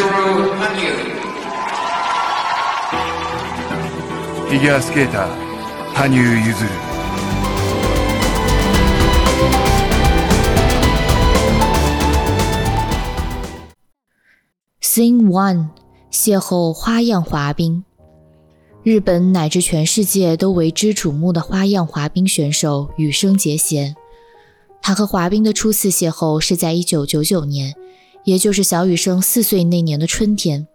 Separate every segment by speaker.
Speaker 1: Yuzuru Hanyu.
Speaker 2: フィギュアスケーター羽生結弦
Speaker 3: Scene One，邂逅花样滑冰。日本乃至全世界都为之瞩目的花样滑冰选手羽生结弦，他和滑冰的初次邂逅是在1999年， 也就是小雨生四岁那年的春天。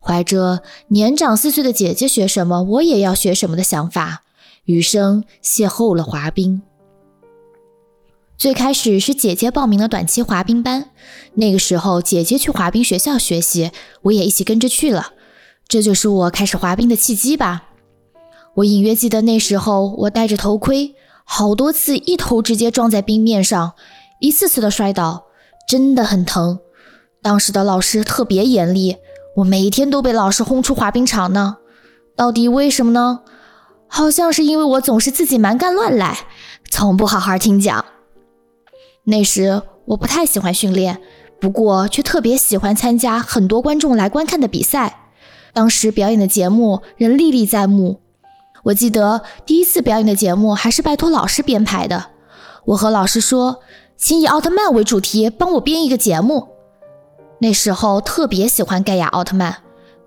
Speaker 3: 怀着年长四岁的姐姐学什么，我也要学什么的想法，雨生邂逅了滑冰。最开始是姐姐报名了短期滑冰班，那个时候姐姐去滑冰学校学习，我也一起跟着去了，这就是我开始滑冰的契机吧。我隐约记得那时候我戴着头盔，好多次一头直接撞在冰面上，一次次的摔倒，真的很疼。当时的老师特别严厉，我每一天都被老师轰出滑冰场呢。到底为什么呢？好像是因为我总是自己蛮干乱来，从不好好听讲。那时我不太喜欢训练，不过却特别喜欢参加很多观众来观看的比赛。当时表演的节目仍历历在目。我记得第一次表演的节目还是拜托老师编排的。我和老师说，请以奥特曼为主题，帮我编一个节目。那时候特别喜欢盖亚奥特曼，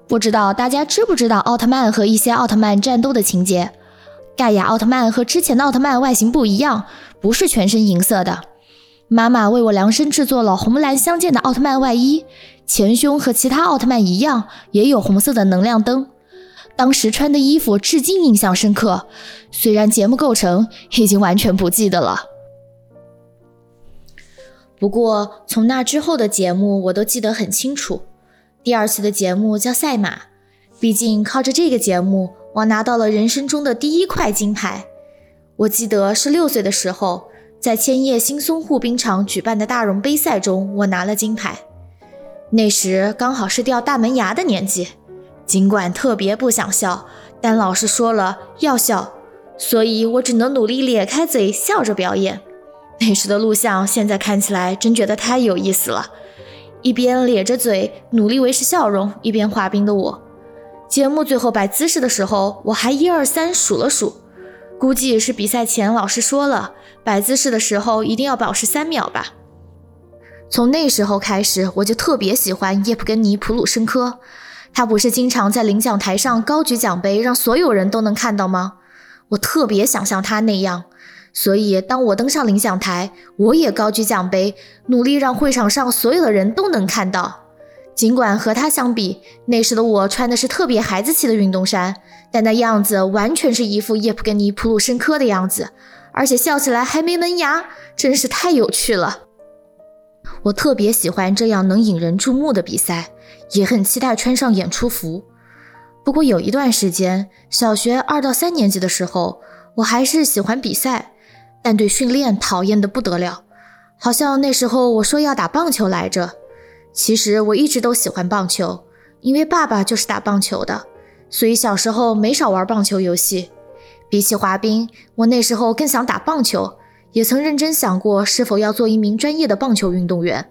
Speaker 3: 不知道大家知不知道奥特曼和一些奥特曼战斗的情节？盖亚奥特曼和之前的奥特曼外形不一样，不是全身银色的。妈妈为我量身制作了红蓝相间的奥特曼外衣，前胸和其他奥特曼一样，也有红色的能量灯。当时穿的衣服至今印象深刻，虽然节目构成已经完全不记得了。不过从那之后的节目我都记得很清楚。第二次的节目叫赛马，毕竟靠着这个节目，我拿到了人生中的第一块金牌。我记得是六岁的时候。在千叶新松户冰场举办的大荣杯赛中，我拿了金牌。那时刚好是掉大门牙的年纪，尽管特别不想笑，但老师说了要笑，所以我只能努力咧开嘴笑着表演。那时的录像现在看起来真觉得太有意思了，一边咧着嘴努力维持笑容，一边滑冰的我。节目最后摆姿势的时候，我还一二三数了数。估计是比赛前老师说了，摆姿势的时候一定要保持三秒吧。从那时候开始，我就特别喜欢叶普根尼·普鲁申科。他不是经常在领奖台上高举奖杯，让所有人都能看到吗？我特别想像他那样，所以当我登上领奖台，我也高举奖杯，努力让会场上所有的人都能看到。尽管和他相比，那时的我穿的是特别孩子气的运动衫，但那样子完全是一副叶普根尼·普鲁申科的样子，而且笑起来还没门牙，真是太有趣了。我特别喜欢这样能引人注目的比赛，也很期待穿上演出服。不过有一段时间，小学二到三年级的时候，我还是喜欢比赛，但对训练讨厌的不得了。好像那时候我说要打棒球来着。其实我一直都喜欢棒球，因为爸爸就是打棒球的，所以小时候没少玩棒球游戏。比起滑冰，我那时候更想打棒球，也曾认真想过是否要做一名专业的棒球运动员。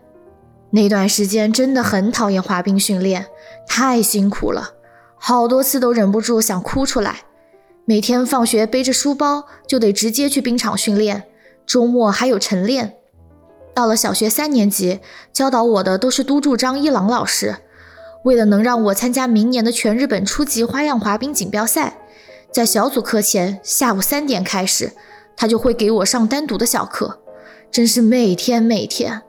Speaker 3: 那段时间真的很讨厌滑冰训练，太辛苦了，好多次都忍不住想哭出来。每天放学背着书包就得直接去冰场训练，周末还有晨练。到了小学三年级，教导我的都是都筑张一郎老师。为了能让我参加明年的全日本初级花样滑冰锦标赛，在小组课前下午三点开始，他就会给我上单独的小课，真是每天每天。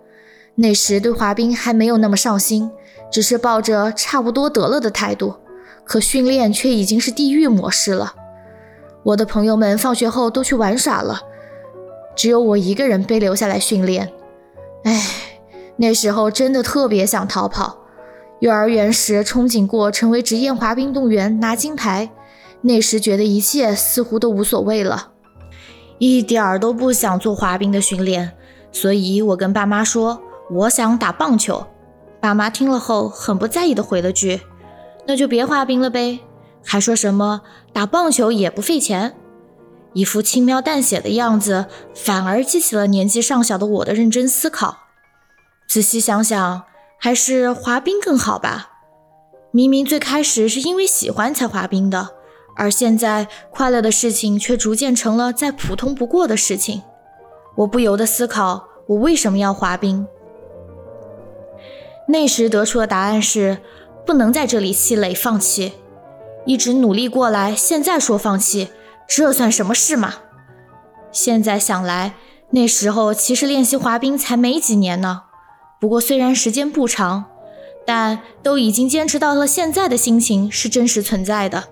Speaker 3: 那时对滑冰还没有那么上心，只是抱着差不多得了的态度，可训练却已经是地狱模式了。我的朋友们放学后都去玩耍了，只有我一个人被留下来训练。哎，那时候真的特别想逃跑。幼儿园时憧憬过成为职业滑冰运动员拿金牌，那时觉得一切似乎都无所谓了，一点儿都不想做滑冰的训练。所以我跟爸妈说我想打棒球，爸妈听了后很不在意的回了句：“那就别滑冰了呗。”还说什么打棒球也不费钱。一副轻描淡写的样子，反而激起了年纪尚小的我的认真思考。仔细想想，还是滑冰更好吧？明明最开始是因为喜欢才滑冰的，而现在快乐的事情却逐渐成了再普通不过的事情。我不由得思考，我为什么要滑冰？那时得出的答案是，不能在这里气馁放弃。一直努力过来，现在说放弃，这算什么事嘛？现在想来，那时候其实练习滑冰才没几年呢。不过虽然时间不长，但都已经坚持到了现在的心情是真实存在的。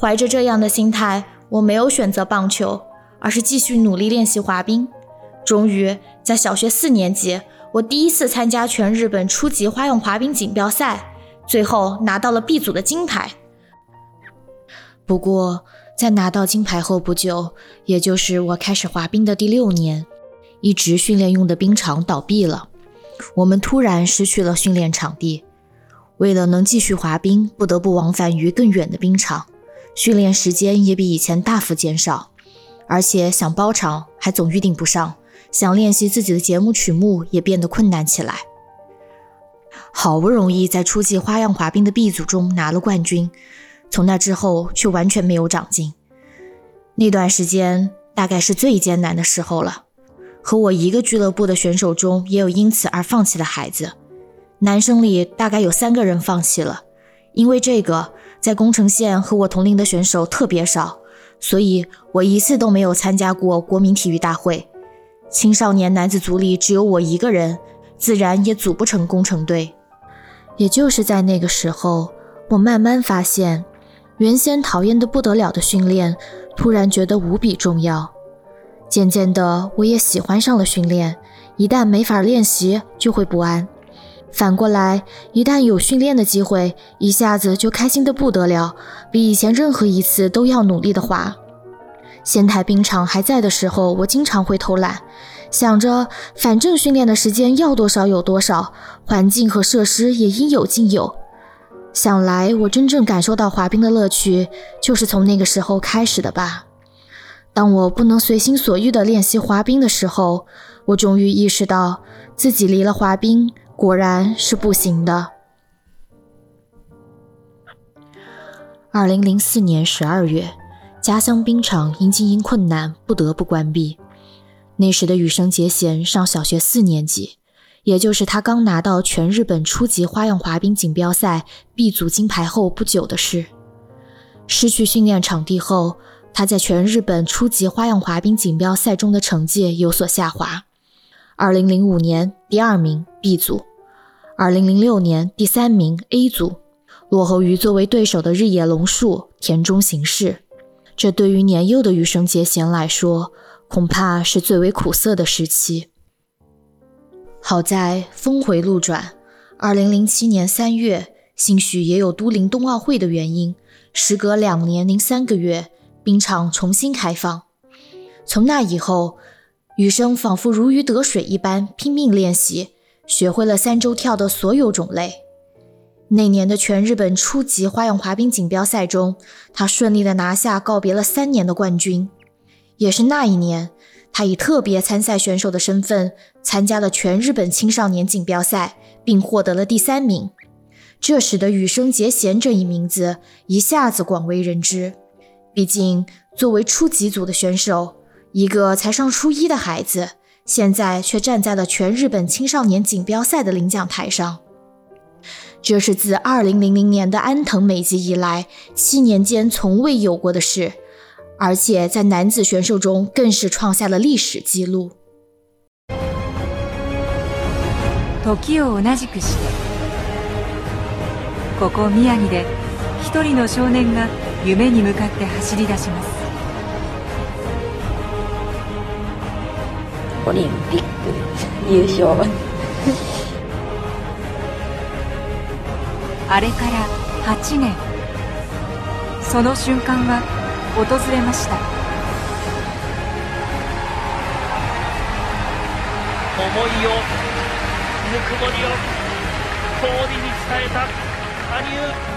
Speaker 3: 怀着这样的心态，我没有选择棒球，而是继续努力练习滑冰。终于在小学四年级，我第一次参加全日本初级花样滑冰锦标赛，最后拿到了 B 组的金牌。不过，在拿到金牌后不久，也就是我开始滑冰的第六年，一直训练用的冰场倒闭了，我们突然失去了训练场地。为了能继续滑冰，不得不往返于更远的冰场，训练时间也比以前大幅减少，而且想包场还总预定不上，想练习自己的节目曲目也变得困难起来。好不容易在初季花样滑冰的 B 组中拿了冠军。从那之后，却完全没有长进。那段时间大概是最艰难的时候了。和我一个俱乐部的选手中，也有因此而放弃的孩子。男生里大概有三个人放弃了，因为这个在宫城县和我同龄的选手特别少，所以我一次都没有参加过国民体育大会。青少年男子组里只有我一个人，自然也组不成工程队。也就是在那个时候，我慢慢发现。原先讨厌的不得了的训练，突然觉得无比重要。渐渐的，我也喜欢上了训练。一旦没法练习，就会不安；反过来，一旦有训练的机会，一下子就开心的不得了，比以前任何一次都要努力的滑。仙台冰场还在的时候，我经常会偷懒，想着反正训练的时间要多少有多少，环境和设施也应有尽有。想来，我真正感受到滑冰的乐趣，就是从那个时候开始的吧。当我不能随心所欲地练习滑冰的时候，我终于意识到自己离了滑冰果然是不行的。二零零四年十二月，家乡冰场因经营困难不得不关闭。那时的羽生结弦上小学四年级。也就是他刚拿到全日本初级花样滑冰锦标赛 B 组金牌后不久的事。失去训练场地后，他在全日本初级花样滑冰锦标赛中的成绩有所下滑。2005年第二名 B 组，2006年第三名 A 组，落后于作为对手的日野龙树、田中行世。这对于年幼的羽生结弦来说，恐怕是最为苦涩的时期。好在峰回路转，二零零七年三月，兴许也有都灵冬奥会的原因，时隔两年零三个月，冰场重新开放。从那以后，羽生仿佛如鱼得水一般拼命练习，学会了三周跳的所有种类。那年的全日本初级花样滑冰锦标赛中，他顺利的拿下告别了三年的冠军，也是那一年。他以特别参赛选手的身份参加了全日本青少年锦标赛，并获得了第三名。这使得羽生结弦这一名字一下子广为人知。毕竟，作为初级组的选手，一个才上初一的孩子，现在却站在了全日本青少年锦标赛的领奖台上。这是自2000年的安藤美纪以来，七年间从未有过的事。而且在男子选手中更是创下了历史纪录。
Speaker 1: 時を同じくして、ここ宮城で一人の少年が夢に向かって走り出します。
Speaker 4: オリンピック優勝。
Speaker 1: あれから8年、その瞬間は。 訪れました。
Speaker 5: 思いをぬくもりを通りに伝えた羽生。